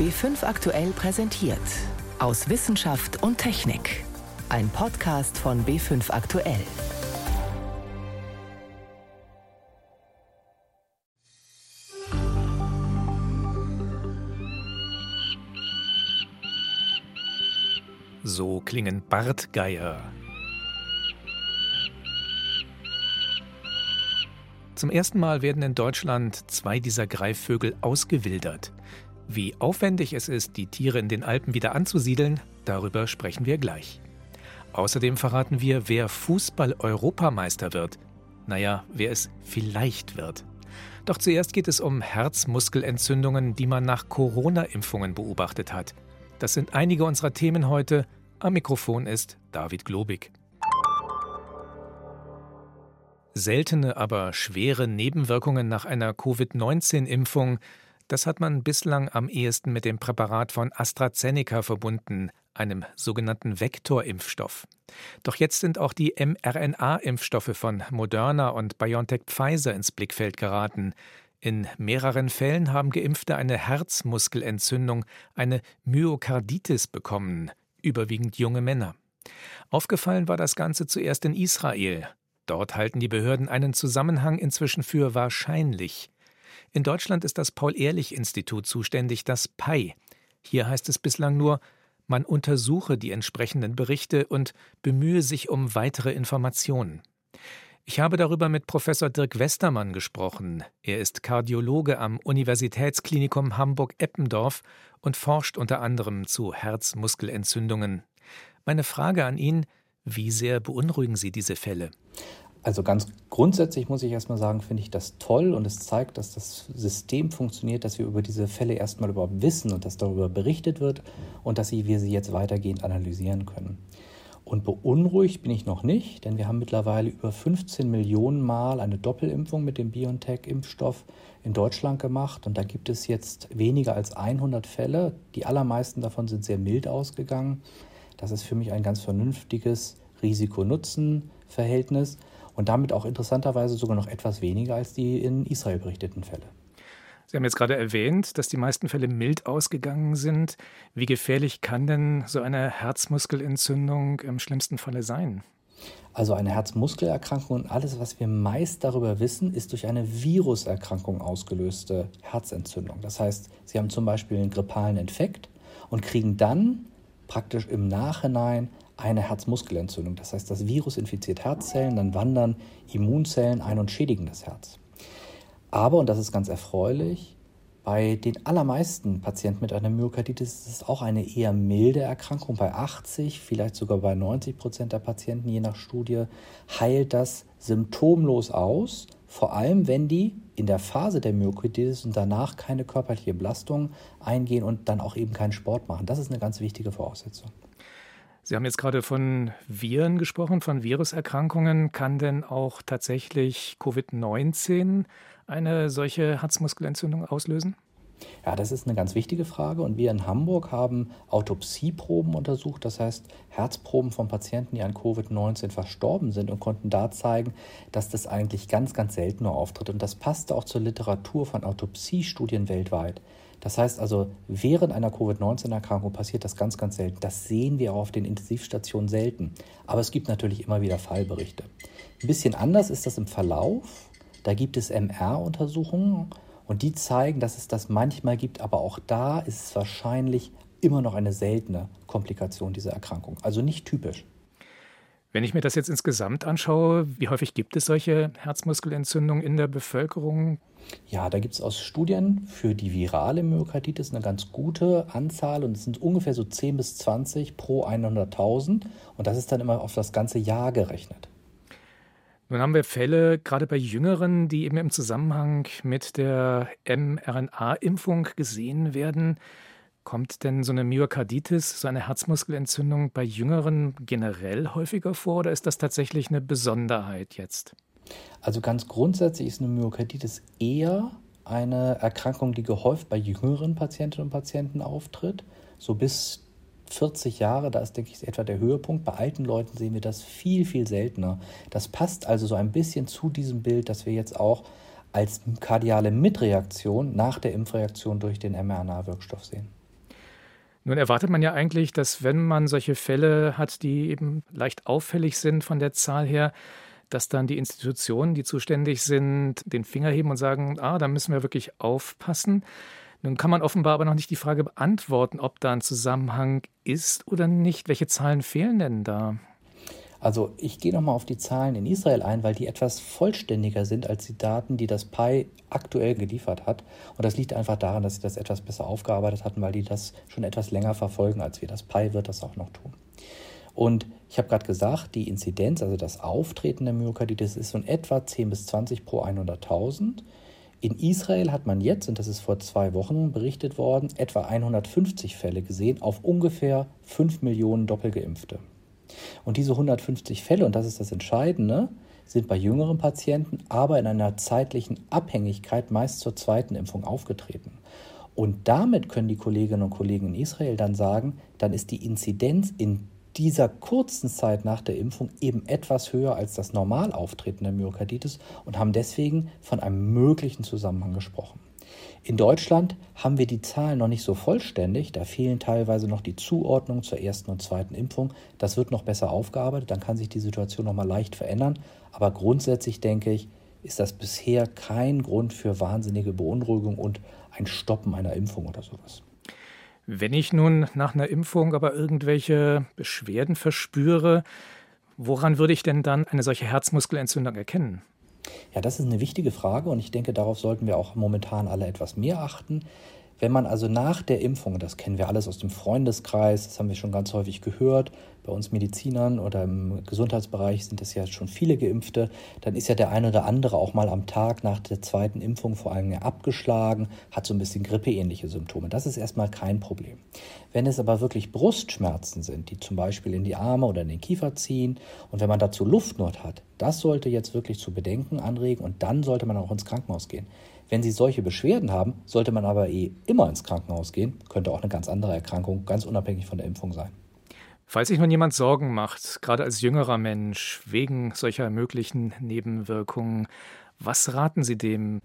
B5 aktuell präsentiert. Aus Wissenschaft und Technik. Ein Podcast von B5 aktuell. So klingen Bartgeier. Zum ersten Mal werden in Deutschland zwei dieser Greifvögel ausgewildert. Wie aufwendig es ist, die Tiere in den Alpen wieder anzusiedeln, darüber sprechen wir gleich. Außerdem verraten wir, wer Fußball-Europameister wird. Naja, wer es vielleicht wird. Doch zuerst geht es um Herzmuskelentzündungen, die man nach Corona-Impfungen beobachtet hat. Das sind einige unserer Themen heute. Am Mikrofon ist David Globig. Seltene, aber schwere Nebenwirkungen nach einer Covid-19-Impfung, das hat man bislang am ehesten mit dem Präparat von AstraZeneca verbunden, einem sogenannten Vektorimpfstoff. Doch jetzt sind auch die mRNA-Impfstoffe von Moderna und BioNTech Pfizer ins Blickfeld geraten. In mehreren Fällen haben Geimpfte eine Herzmuskelentzündung, eine Myokarditis bekommen, überwiegend junge Männer. Aufgefallen war das Ganze zuerst in Israel. Dort halten die Behörden einen Zusammenhang inzwischen für wahrscheinlich. In Deutschland ist das Paul-Ehrlich-Institut zuständig, das PAI. Hier heißt es bislang nur, man untersuche die entsprechenden Berichte und bemühe sich um weitere Informationen. Ich habe darüber mit Professor Dirk Westermann gesprochen. Er ist Kardiologe am Universitätsklinikum Hamburg-Eppendorf und forscht unter anderem zu Herzmuskelentzündungen. Meine Frage an ihn, wie sehr beunruhigen Sie diese Fälle? Also ganz grundsätzlich muss ich erstmal sagen, finde ich das toll und es zeigt, dass das System funktioniert, dass wir über diese Fälle erstmal überhaupt wissen und dass darüber berichtet wird und dass wir sie jetzt weitergehend analysieren können. Und beunruhigt bin ich noch nicht, denn wir haben mittlerweile über 15 Millionen Mal eine Doppelimpfung mit dem BioNTech-Impfstoff in Deutschland gemacht. Und da gibt es jetzt weniger als 100 Fälle. Die allermeisten davon sind sehr mild ausgegangen. Das ist für mich ein ganz vernünftiges Risiko-Nutzen-Verhältnis und damit auch interessanterweise sogar noch etwas weniger als die in Israel berichteten Fälle. Sie haben jetzt gerade erwähnt, dass die meisten Fälle mild ausgegangen sind. Wie gefährlich kann denn so eine Herzmuskelentzündung im schlimmsten Falle sein? Also eine Herzmuskelerkrankung und alles, was wir meist darüber wissen, ist durch eine Viruserkrankung ausgelöste Herzentzündung. Das heißt, Sie haben zum Beispiel einen grippalen Infekt und kriegen dann praktisch im Nachhinein eine Herzmuskelentzündung. Das heißt, das Virus infiziert Herzzellen, dann wandern Immunzellen ein und schädigen das Herz. Aber, und das ist ganz erfreulich, bei den allermeisten Patienten mit einer Myokarditis ist es auch eine eher milde Erkrankung. Bei 80, vielleicht sogar bei 90 Prozent der Patienten, je nach Studie, heilt das symptomlos aus. Vor allem, wenn die in der Phase der Myokarditis und danach keine körperliche Belastung eingehen und dann auch eben keinen Sport machen. Das ist eine ganz wichtige Voraussetzung. Sie haben jetzt gerade von Viren gesprochen, von Viruserkrankungen. Kann denn auch tatsächlich Covid-19 eine solche Herzmuskelentzündung auslösen? Ja, das ist eine ganz wichtige Frage. Und wir in Hamburg haben Autopsieproben untersucht, das heißt Herzproben von Patienten, die an Covid-19 verstorben sind und konnten da zeigen, dass das eigentlich ganz, ganz selten nur auftritt. Und das passte auch zur Literatur von Autopsiestudien weltweit. Das heißt also, während einer Covid-19-Erkrankung passiert das ganz, ganz selten. Das sehen wir auch auf den Intensivstationen selten. Aber es gibt natürlich immer wieder Fallberichte. Ein bisschen anders ist das im Verlauf. Da gibt es MR-Untersuchungen und die zeigen, dass es das manchmal gibt, aber auch da ist es wahrscheinlich immer noch eine seltene Komplikation dieser Erkrankung. Also nicht typisch. Wenn ich mir das jetzt insgesamt anschaue, wie häufig gibt es solche Herzmuskelentzündungen in der Bevölkerung? Ja, da gibt es aus Studien für die virale Myokarditis eine ganz gute Anzahl und es sind ungefähr so 10 bis 20 pro 100.000 und das ist dann immer auf das ganze Jahr gerechnet. Nun haben wir Fälle, gerade bei Jüngeren, die eben im Zusammenhang mit der mRNA-Impfung gesehen werden. Kommt denn so eine Myokarditis, so eine Herzmuskelentzündung bei Jüngeren generell häufiger vor oder ist das tatsächlich eine Besonderheit jetzt? Also ganz grundsätzlich ist eine Myokarditis eher eine Erkrankung, die gehäuft bei jüngeren Patientinnen und Patienten auftritt. So bis 40 Jahre, da ist, denke ich, etwa der Höhepunkt. Bei alten Leuten sehen wir das viel, viel seltener. Das passt also so ein bisschen zu diesem Bild, das wir jetzt auch als kardiale Mitreaktion nach der Impfreaktion durch den mRNA-Wirkstoff sehen. Nun erwartet man ja eigentlich, dass wenn man solche Fälle hat, die eben leicht auffällig sind von der Zahl her, dass dann die Institutionen, die zuständig sind, den Finger heben und sagen, ah, da müssen wir wirklich aufpassen. Nun kann man offenbar aber noch nicht die Frage beantworten, ob da ein Zusammenhang ist oder nicht. Welche Zahlen fehlen denn da? Also ich gehe nochmal auf die Zahlen in Israel ein, weil die etwas vollständiger sind als die Daten, die das PI aktuell geliefert hat. Und das liegt einfach daran, dass sie das etwas besser aufgearbeitet hatten, weil die das schon etwas länger verfolgen als wir. Das PI wird das auch noch tun. Und ich habe gerade gesagt, die Inzidenz, also das Auftreten der Myokarditis, ist so in etwa 10 bis 20 pro 100.000. In Israel hat man jetzt, und das ist vor zwei Wochen berichtet worden, etwa 150 Fälle gesehen auf ungefähr 5 Millionen Doppelgeimpfte. Und diese 150 Fälle, und das ist das Entscheidende, sind bei jüngeren Patienten aber in einer zeitlichen Abhängigkeit meist zur zweiten Impfung aufgetreten. Und damit können die Kolleginnen und Kollegen in Israel dann sagen, dann ist die Inzidenz in dieser kurzen Zeit nach der Impfung eben etwas höher als das Normalauftreten der Myokarditis und haben deswegen von einem möglichen Zusammenhang gesprochen. In Deutschland haben wir die Zahlen noch nicht so vollständig. Da fehlen teilweise noch die Zuordnungen zur ersten und zweiten Impfung. Das wird noch besser aufgearbeitet. Dann kann sich die Situation noch mal leicht verändern. Aber grundsätzlich denke ich, ist das bisher kein Grund für wahnsinnige Beunruhigung und ein Stoppen einer Impfung oder sowas. Wenn ich nun nach einer Impfung aber irgendwelche Beschwerden verspüre, woran würde ich denn dann eine solche Herzmuskelentzündung erkennen? Ja, das ist eine wichtige Frage und ich denke, darauf sollten wir auch momentan alle etwas mehr achten. Wenn man also nach der Impfung, das kennen wir alles aus dem Freundeskreis, das haben wir schon ganz häufig gehört, bei uns Medizinern oder im Gesundheitsbereich sind es ja schon viele Geimpfte, dann ist ja der eine oder andere auch mal am Tag nach der zweiten Impfung vor allem abgeschlagen, hat so ein bisschen grippeähnliche Symptome. Das ist erstmal kein Problem. Wenn es aber wirklich Brustschmerzen sind, die zum Beispiel in die Arme oder in den Kiefer ziehen und wenn man dazu Luftnot hat, das sollte jetzt wirklich zu Bedenken anregen und dann sollte man auch ins Krankenhaus gehen. Wenn Sie solche Beschwerden haben, sollte man aber eh immer ins Krankenhaus gehen. Könnte auch eine ganz andere Erkrankung, ganz unabhängig von der Impfung sein. Falls sich nun jemand Sorgen macht, gerade als jüngerer Mensch, wegen solcher möglichen Nebenwirkungen, was raten Sie dem?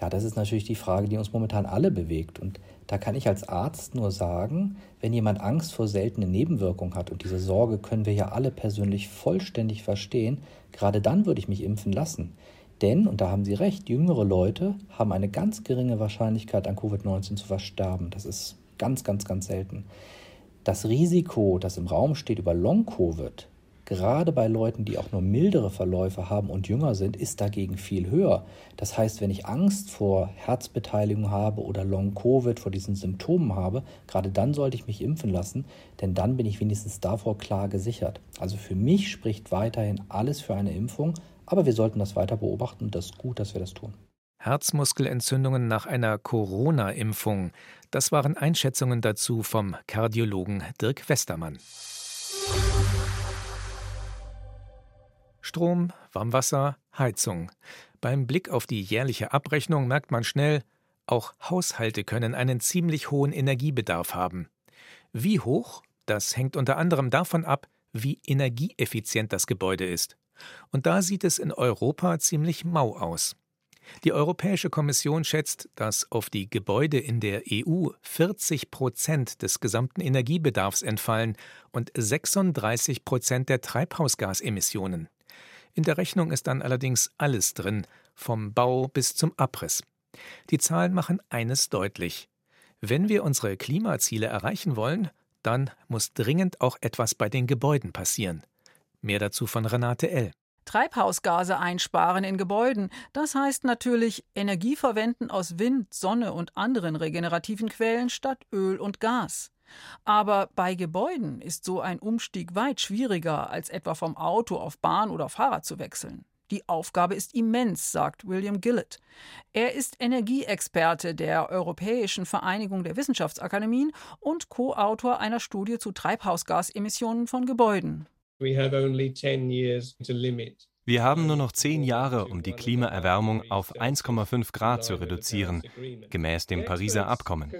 Ja, das ist natürlich die Frage, die uns momentan alle bewegt. Und da kann ich als Arzt nur sagen, wenn jemand Angst vor seltenen Nebenwirkungen hat, und diese Sorge können wir ja alle persönlich vollständig verstehen, gerade dann würde ich mich impfen lassen. Denn, und da haben Sie recht, jüngere Leute haben eine ganz geringe Wahrscheinlichkeit, an Covid-19 zu versterben. Das ist ganz, ganz, ganz selten. Das Risiko, das im Raum steht über Long-Covid, gerade bei Leuten, die auch nur mildere Verläufe haben und jünger sind, ist dagegen viel höher. Das heißt, wenn ich Angst vor Herzbeteiligung habe oder Long-Covid, vor diesen Symptomen habe, gerade dann sollte ich mich impfen lassen, denn dann bin ich wenigstens davor klar gesichert. Also für mich spricht weiterhin alles für eine Impfung, aber wir sollten das weiter beobachten das ist gut, dass wir das tun. Herzmuskelentzündungen nach einer Corona-Impfung. Das waren Einschätzungen dazu vom Kardiologen Dirk Westermann. Strom, Warmwasser, Heizung. Beim Blick auf die jährliche Abrechnung merkt man schnell, auch Haushalte können einen ziemlich hohen Energiebedarf haben. Wie hoch? Das hängt unter anderem davon ab, wie energieeffizient das Gebäude ist. Und da sieht es in Europa ziemlich mau aus. Die Europäische Kommission schätzt, dass auf die Gebäude in der EU 40 Prozent des gesamten Energiebedarfs entfallen und 36 Prozent der Treibhausgasemissionen. In der Rechnung ist dann allerdings alles drin, vom Bau bis zum Abriss. Die Zahlen machen eines deutlich. Wenn wir unsere Klimaziele erreichen wollen, dann muss dringend auch etwas bei den Gebäuden passieren. Mehr dazu von Renate L. Treibhausgase einsparen in Gebäuden. Das heißt natürlich Energie verwenden aus Wind, Sonne und anderen regenerativen Quellen statt Öl und Gas. Aber bei Gebäuden ist so ein Umstieg weit schwieriger, als etwa vom Auto auf Bahn oder Fahrrad zu wechseln. Die Aufgabe ist immens, sagt William Gillett. Er ist Energieexperte der Europäischen Vereinigung der Wissenschaftsakademien und Co-Autor einer Studie zu Treibhausgasemissionen von Gebäuden. Wir haben nur noch zehn Jahre, um die Klimaerwärmung auf 1,5 Grad zu reduzieren, gemäß dem Pariser Abkommen.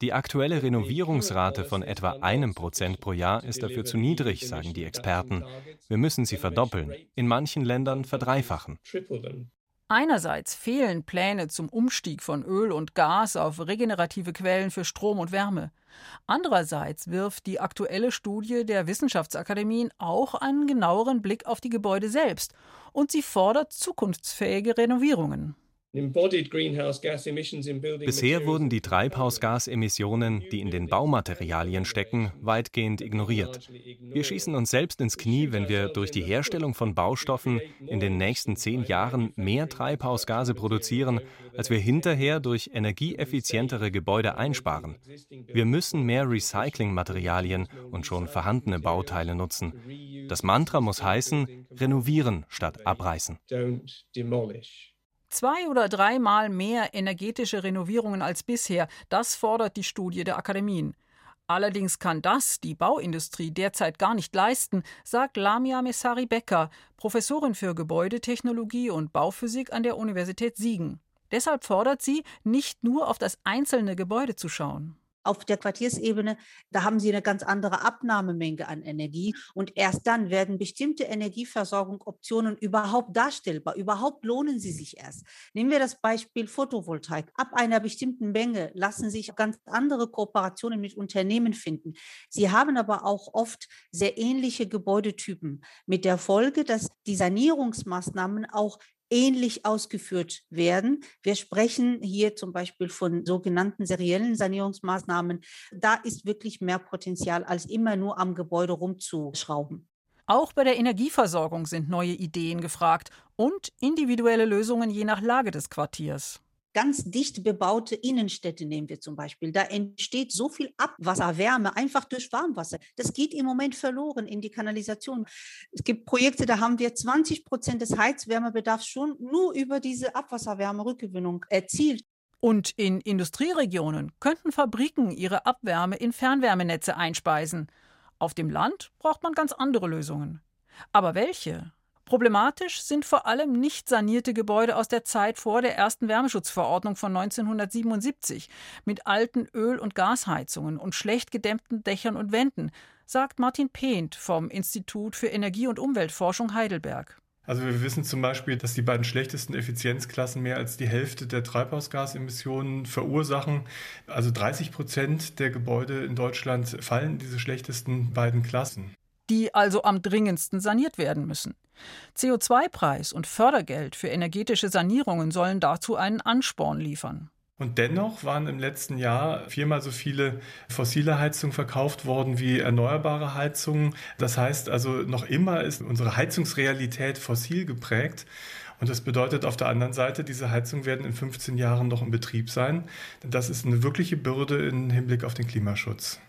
Die aktuelle Renovierungsrate von etwa einem Prozent pro Jahr ist dafür zu niedrig, sagen die Experten. Wir müssen sie verdoppeln, in manchen Ländern verdreifachen. Einerseits fehlen Pläne zum Umstieg von Öl und Gas auf regenerative Quellen für Strom und Wärme. Andererseits wirft die aktuelle Studie der Wissenschaftsakademien auch einen genaueren Blick auf die Gebäude selbst und sie fordert zukunftsfähige Renovierungen. Bisher wurden die Treibhausgasemissionen, die in den Baumaterialien stecken, weitgehend ignoriert. Wir schießen uns selbst ins Knie, wenn wir durch die Herstellung von Baustoffen in den nächsten zehn Jahren mehr Treibhausgase produzieren, als wir hinterher durch energieeffizientere Gebäude einsparen. Wir müssen mehr Recyclingmaterialien und schon vorhandene Bauteile nutzen. Das Mantra muss heißen, renovieren statt abreißen. Zwei oder dreimal mehr energetische Renovierungen als bisher, das fordert die Studie der Akademien. Allerdings kann das die Bauindustrie derzeit gar nicht leisten, sagt Lamia Messari-Becker, Professorin für Gebäudetechnologie und Bauphysik an der Universität Siegen. Deshalb fordert sie, nicht nur auf das einzelne Gebäude zu schauen auf der Quartiersebene, da haben sie eine ganz andere Abnahmemenge an Energie und erst dann werden bestimmte Energieversorgungsoptionen überhaupt darstellbar, überhaupt lohnen sie sich erst. Nehmen wir das Beispiel Photovoltaik. Ab einer bestimmten Menge lassen sich ganz andere Kooperationen mit Unternehmen finden. Sie haben aber auch oft sehr ähnliche Gebäudetypen mit der Folge, dass die Sanierungsmaßnahmen auch ähnlich ausgeführt werden. Wir sprechen hier zum Beispiel von sogenannten seriellen Sanierungsmaßnahmen. Da ist wirklich mehr Potenzial, als immer nur am Gebäude rumzuschrauben. Auch bei der Energieversorgung sind neue Ideen gefragt und individuelle Lösungen je nach Lage des Quartiers ganz dicht bebaute Innenstädte nehmen wir zum Beispiel. Da entsteht so viel Abwasserwärme einfach durch Warmwasser. Das geht im Moment verloren in die Kanalisation. Es gibt Projekte, da haben wir 20 Prozent des Heizwärmebedarfs schon nur über diese Abwasserwärmerückgewinnung erzielt. Und in Industrieregionen könnten Fabriken ihre Abwärme in Fernwärmenetze einspeisen. Auf dem Land braucht man ganz andere Lösungen. Aber welche? Problematisch sind vor allem nicht sanierte Gebäude aus der Zeit vor der ersten Wärmeschutzverordnung von 1977 mit alten Öl- und Gasheizungen und schlecht gedämmten Dächern und Wänden, sagt Martin Pehnt vom Institut für Energie- und Umweltforschung Heidelberg. Also wir wissen zum Beispiel, dass die beiden schlechtesten Effizienzklassen mehr als die Hälfte der Treibhausgasemissionen verursachen. Also 30 Prozent der Gebäude in Deutschland fallen in diese schlechtesten beiden Klassen. Die also am dringendsten saniert werden müssen. CO2-Preis und Fördergeld für energetische Sanierungen sollen dazu einen Ansporn liefern. Und dennoch waren im letzten Jahr viermal so viele fossile Heizungen verkauft worden wie erneuerbare Heizungen. Das heißt also, noch immer ist unsere Heizungsrealität fossil geprägt. Und das bedeutet auf der anderen Seite, diese Heizungen werden in 15 Jahren noch in Betrieb sein. Das ist eine wirkliche Bürde im Hinblick auf den Klimaschutz.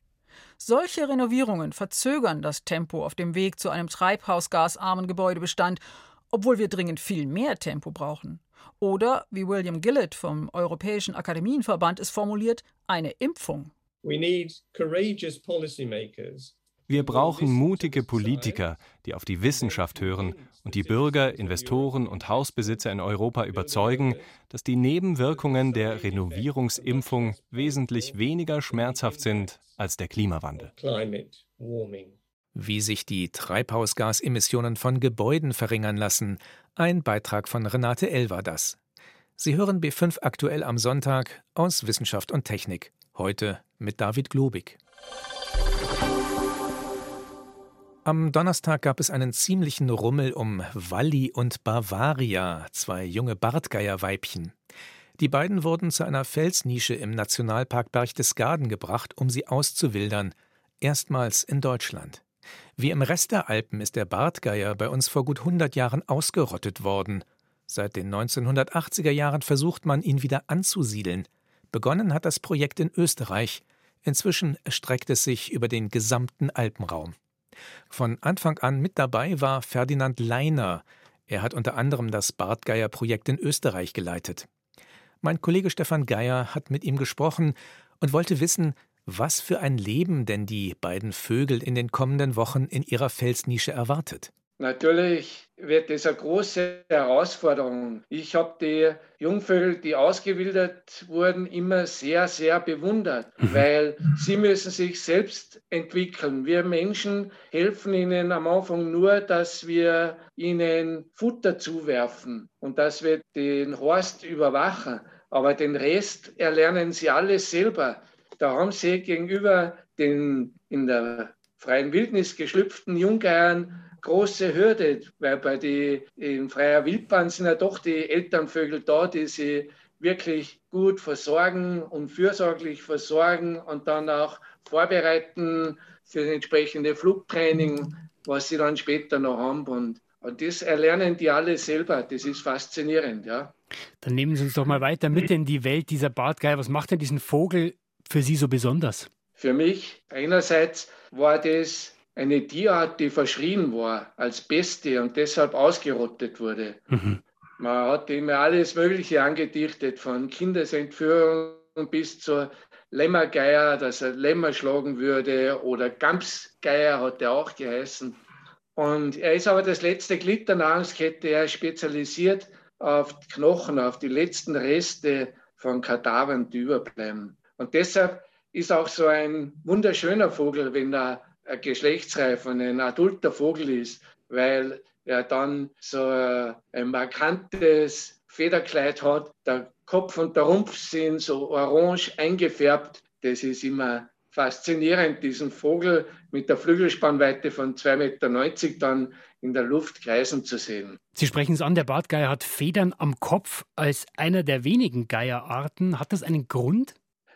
Solche Renovierungen verzögern das Tempo auf dem Weg zu einem treibhausgasarmen Gebäudebestand, obwohl wir dringend viel mehr Tempo brauchen. Oder, wie William Gillett vom Europäischen Akademienverband es formuliert, eine Impfung. We need courageous policymakers wir brauchen mutige Politiker, die auf die Wissenschaft hören und die Bürger, Investoren und Hausbesitzer in Europa überzeugen, dass die Nebenwirkungen der Renovierungsimpfung wesentlich weniger schmerzhaft sind als der Klimawandel. Wie sich die Treibhausgasemissionen von Gebäuden verringern lassen, ein Beitrag von Renate L. war das. Sie hören B5 aktuell am Sonntag aus Wissenschaft und Technik. Heute mit David Globig. Am Donnerstag gab es einen ziemlichen Rummel um Walli und Bavaria, zwei junge Bartgeierweibchen. Die beiden wurden zu einer Felsnische im Nationalpark Berchtesgaden gebracht, um sie auszuwildern, erstmals in Deutschland. Wie im Rest der Alpen ist der Bartgeier bei uns vor gut 100 Jahren ausgerottet worden. Seit den 1980er Jahren versucht man, ihn wieder anzusiedeln. Begonnen hat das Projekt in Österreich. Inzwischen erstreckt es sich über den gesamten Alpenraum. Von Anfang an mit dabei war Ferdinand Leiner. Er hat unter anderem das Bartgeier-Projekt in Österreich geleitet. Mein Kollege Stefan Geier hat mit ihm gesprochen und wollte wissen, was für ein Leben denn die beiden Vögel in den kommenden Wochen in ihrer Felsnische erwartet. Natürlich wird das eine große Herausforderung. Ich habe die Jungvögel, die ausgewildert wurden, immer sehr, sehr bewundert, mhm. weil sie müssen sich selbst entwickeln. Wir Menschen helfen ihnen am Anfang nur, dass wir ihnen Futter zuwerfen und dass wir den Horst überwachen. Aber den Rest erlernen sie alles selber. Da haben sie gegenüber den in der freien Wildnis geschlüpften Jungeiern große Hürde, weil bei die in freier Wildbahn sind ja doch die Elternvögel da, die sie wirklich gut versorgen und fürsorglich versorgen und dann auch vorbereiten für das entsprechende Flugtraining, was sie dann später noch haben. Und, und das erlernen die alle selber. Das ist faszinierend, ja. Dann nehmen Sie uns doch mal weiter mit in die Welt dieser Bartgeier. Was macht denn diesen Vogel für Sie so besonders? Für mich einerseits war das eine Tierart, die verschrien war als Beste und deshalb ausgerottet wurde. Mhm. Man hat immer alles Mögliche angedichtet, von Kindesentführung bis zur Lämmergeier, dass er Lämmer schlagen würde, oder Gamsgeier hat er auch geheißen. Und er ist aber das letzte Glied der Nahrungskette. Er ist spezialisiert auf Knochen, auf die letzten Reste von Kadavern, die überbleiben. Und deshalb ist auch so ein wunderschöner Vogel, wenn er ein geschlechtsreifer, ein adulter Vogel ist, weil er dann so ein markantes Federkleid hat. Der Kopf und der Rumpf sind so orange eingefärbt. Das ist immer faszinierend, diesen Vogel mit der Flügelspannweite von 2,90 Meter dann in der Luft kreisen zu sehen. Sie sprechen es an, der Bartgeier hat Federn am Kopf als einer der wenigen Geierarten. Hat das einen Grund?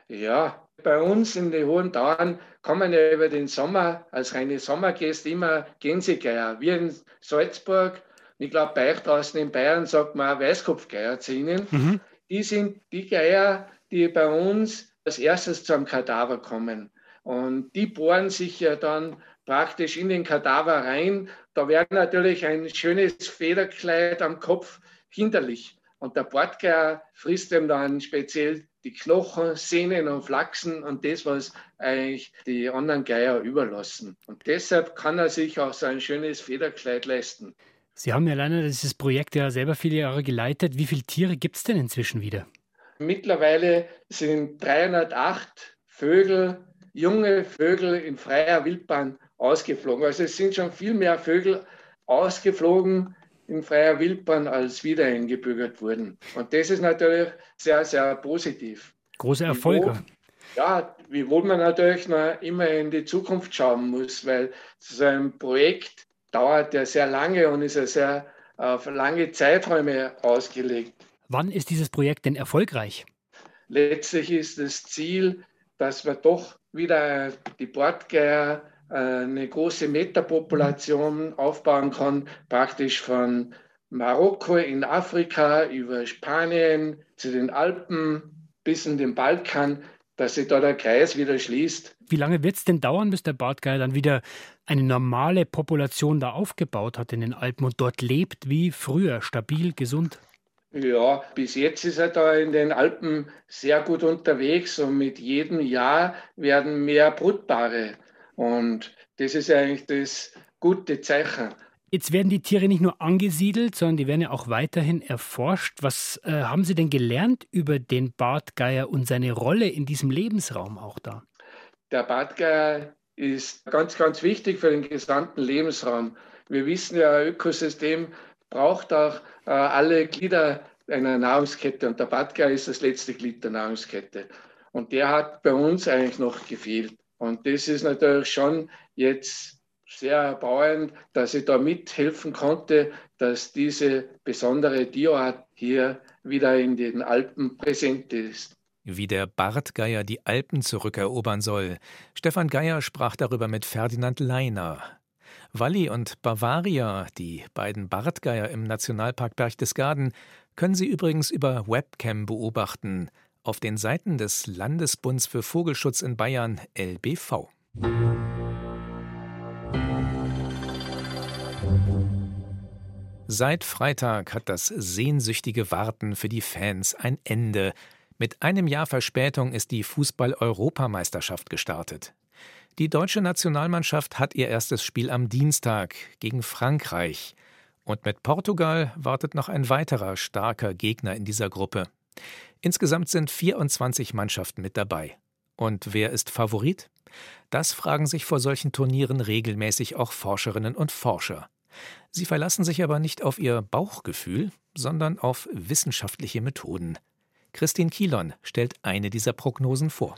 Ja, bei uns in den hohen Tauern kommen ja über den Sommer als reine Sommergäste immer Gänsegeier. Wir in Salzburg, ich glaube bei euch draußen in Bayern sagt man auch Weißkopfgeier zu ihnen. Mhm. Die sind die Geier, die bei uns als erstes zum Kadaver kommen. Und die bohren sich ja dann praktisch in den Kadaver rein. Da wäre natürlich ein schönes Federkleid am Kopf hinderlich. Und der Bordgeier frisst ihm dann speziell die Knochen, Sehnen und Flachsen und das, was eigentlich die anderen Geier überlassen. Und deshalb kann er sich auch so ein schönes Federkleid leisten. Sie haben ja leider dieses Projekt ja selber viele Jahre geleitet. Wie viele Tiere gibt es denn inzwischen wieder? Mittlerweile sind 308 Vögel, junge Vögel in freier Wildbahn ausgeflogen. Also es sind schon viel mehr Vögel ausgeflogen, in freier Wildbahn als wieder eingebürgert wurden. Und das ist natürlich sehr, sehr positiv. Große Erfolge. Wiewohl, ja, wiewohl man natürlich noch immer in die Zukunft schauen muss, weil so ein Projekt dauert ja sehr lange und ist ja sehr auf lange Zeiträume ausgelegt. Wann ist dieses Projekt denn erfolgreich? Letztlich ist das Ziel, dass wir doch wieder die Bordgeier eine große Metapopulation aufbauen kann, praktisch von Marokko in Afrika über Spanien zu den Alpen bis in den Balkan, dass sich da der Kreis wieder schließt. Wie lange wird es denn dauern, bis der Bartgeier dann wieder eine normale Population da aufgebaut hat in den Alpen und dort lebt wie früher, stabil, gesund? Ja, bis jetzt ist er da in den Alpen sehr gut unterwegs und mit jedem Jahr werden mehr Brutpaare und das ist eigentlich das gute Zeichen. Jetzt werden die Tiere nicht nur angesiedelt, sondern die werden ja auch weiterhin erforscht. Was äh, haben Sie denn gelernt über den Bartgeier und seine Rolle in diesem Lebensraum auch da? Der Bartgeier ist ganz, ganz wichtig für den gesamten Lebensraum. Wir wissen ja, ein Ökosystem braucht auch äh, alle Glieder einer Nahrungskette und der Bartgeier ist das letzte Glied der Nahrungskette. Und der hat bei uns eigentlich noch gefehlt. Und das ist natürlich schon jetzt sehr erbauend, dass ich da mithelfen konnte, dass diese besondere Tierart hier wieder in den Alpen präsent ist. Wie der Bartgeier die Alpen zurückerobern soll. Stefan Geier sprach darüber mit Ferdinand Leiner. Walli und Bavaria, die beiden Bartgeier im Nationalpark Berchtesgaden, können Sie übrigens über Webcam beobachten auf den Seiten des Landesbunds für Vogelschutz in Bayern LBV. Seit Freitag hat das sehnsüchtige Warten für die Fans ein Ende. Mit einem Jahr Verspätung ist die Fußball-Europameisterschaft gestartet. Die deutsche Nationalmannschaft hat ihr erstes Spiel am Dienstag gegen Frankreich. Und mit Portugal wartet noch ein weiterer starker Gegner in dieser Gruppe. Insgesamt sind 24 Mannschaften mit dabei. Und wer ist Favorit? Das fragen sich vor solchen Turnieren regelmäßig auch Forscherinnen und Forscher. Sie verlassen sich aber nicht auf ihr Bauchgefühl, sondern auf wissenschaftliche Methoden. Christine Kielon stellt eine dieser Prognosen vor.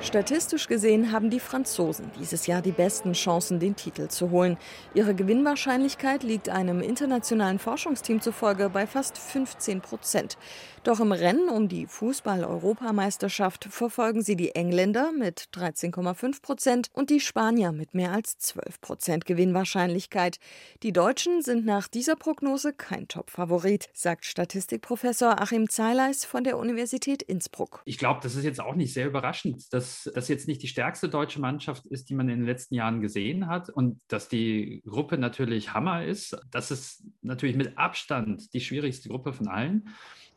Statistisch gesehen haben die Franzosen dieses Jahr die besten Chancen, den Titel zu holen. Ihre Gewinnwahrscheinlichkeit liegt einem internationalen Forschungsteam zufolge bei fast 15 Prozent. Doch im Rennen um die Fußball-Europameisterschaft verfolgen sie die Engländer mit 13,5 Prozent und die Spanier mit mehr als 12 Prozent Gewinnwahrscheinlichkeit. Die Deutschen sind nach dieser Prognose kein Top-Favorit, sagt Statistikprofessor Achim Zeileis von der Universität Innsbruck. Ich glaube, das ist jetzt auch nicht sehr überraschend, dass das jetzt nicht die stärkste deutsche Mannschaft ist, die man in den letzten Jahren gesehen hat und dass die Gruppe natürlich Hammer ist. Das ist natürlich mit Abstand die schwierigste Gruppe von allen.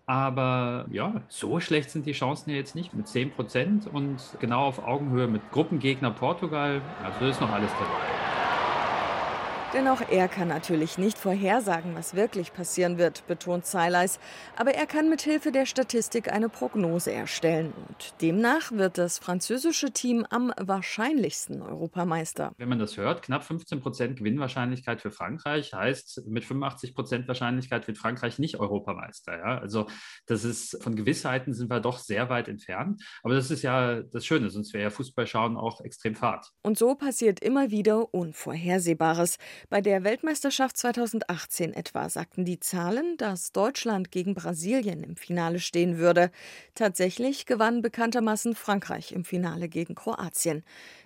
Aber ja, so schlecht sind die Chancen ja jetzt nicht mit 10 Prozent und genau auf Augenhöhe mit Gruppengegner Portugal. Also ist noch alles dabei. Denn auch er kann natürlich nicht vorhersagen, was wirklich passieren wird, betont Zeileis. Aber er kann mit Hilfe der Statistik eine Prognose erstellen. Und demnach wird das französische Team am wahrscheinlichsten Europameister. Wenn man das hört, knapp 15 Prozent Gewinnwahrscheinlichkeit für Frankreich heißt, mit 85 Prozent Wahrscheinlichkeit wird Frankreich nicht Europameister. Ja? Also das ist von Gewissheiten sind wir doch sehr weit entfernt. Aber das ist ja das Schöne, sonst wäre ja Fußballschauen auch extrem fad. Und so passiert immer wieder Unvorhersehbares. Bei der Weltmeisterschaft 2018 etwa sagten die Zahlen, dass Deutschland gegen Brasilien im Finale stehen würde. Tatsächlich gewann bekanntermaßen Frankreich im Finale gegen Kroatien.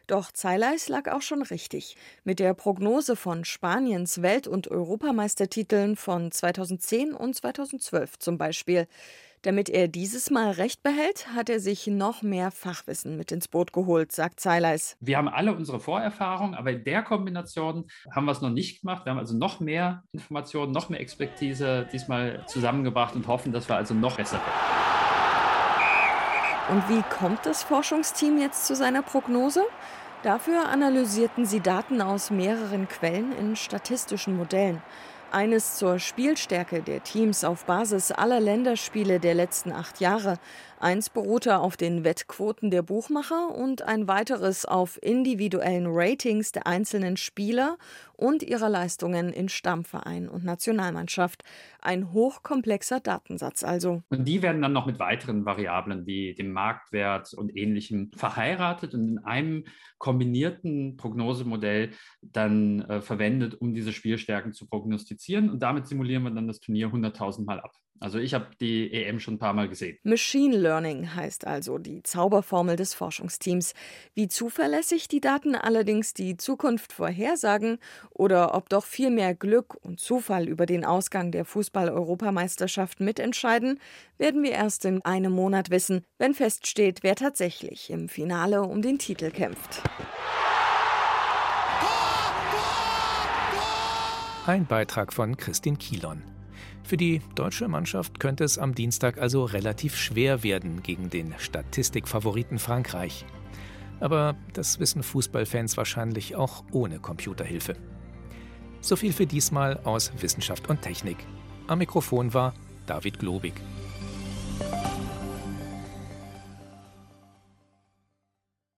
Doch Zeileis lag auch schon richtig. Mit der Prognose von Spaniens Welt- und Europameistertiteln von 2010 und 2012 zum Beispiel. Damit er dieses Mal recht behält, hat er sich noch mehr Fachwissen mit ins Boot geholt, sagt Zeileis. Wir haben alle unsere Vorerfahrungen, aber in der Kombination haben wir es noch nicht gemacht. Wir haben also noch mehr Informationen, noch mehr Expertise diesmal zusammengebracht und hoffen, dass wir also noch besser werden. Und wie kommt das Forschungsteam jetzt zu seiner Prognose? Dafür analysierten sie Daten aus mehreren Quellen in statistischen Modellen. Eines zur Spielstärke der Teams auf Basis aller Länderspiele der letzten acht Jahre Eins beruhte auf den Wettquoten der Buchmacher und ein weiteres auf individuellen Ratings der einzelnen Spieler und ihrer Leistungen in Stammverein und Nationalmannschaft. Ein hochkomplexer Datensatz also. Und die werden dann noch mit weiteren Variablen wie dem Marktwert und ähnlichem verheiratet und in einem kombinierten Prognosemodell dann äh, verwendet, um diese Spielstärken zu prognostizieren. Und damit simulieren wir dann das Turnier 100.000 Mal ab. Also ich habe die EM schon ein paar Mal gesehen. Machine Learning heißt also die Zauberformel des Forschungsteams. Wie zuverlässig die Daten allerdings die Zukunft vorhersagen oder ob doch viel mehr Glück und Zufall über den Ausgang der Fußball-Europameisterschaft mitentscheiden, werden wir erst in einem Monat wissen, wenn feststeht, wer tatsächlich im Finale um den Titel kämpft. Ein Beitrag von Christine Kielon. Für die deutsche Mannschaft könnte es am Dienstag also relativ schwer werden gegen den Statistikfavoriten Frankreich. Aber das wissen Fußballfans wahrscheinlich auch ohne Computerhilfe. So viel für diesmal aus Wissenschaft und Technik. Am Mikrofon war David Globig.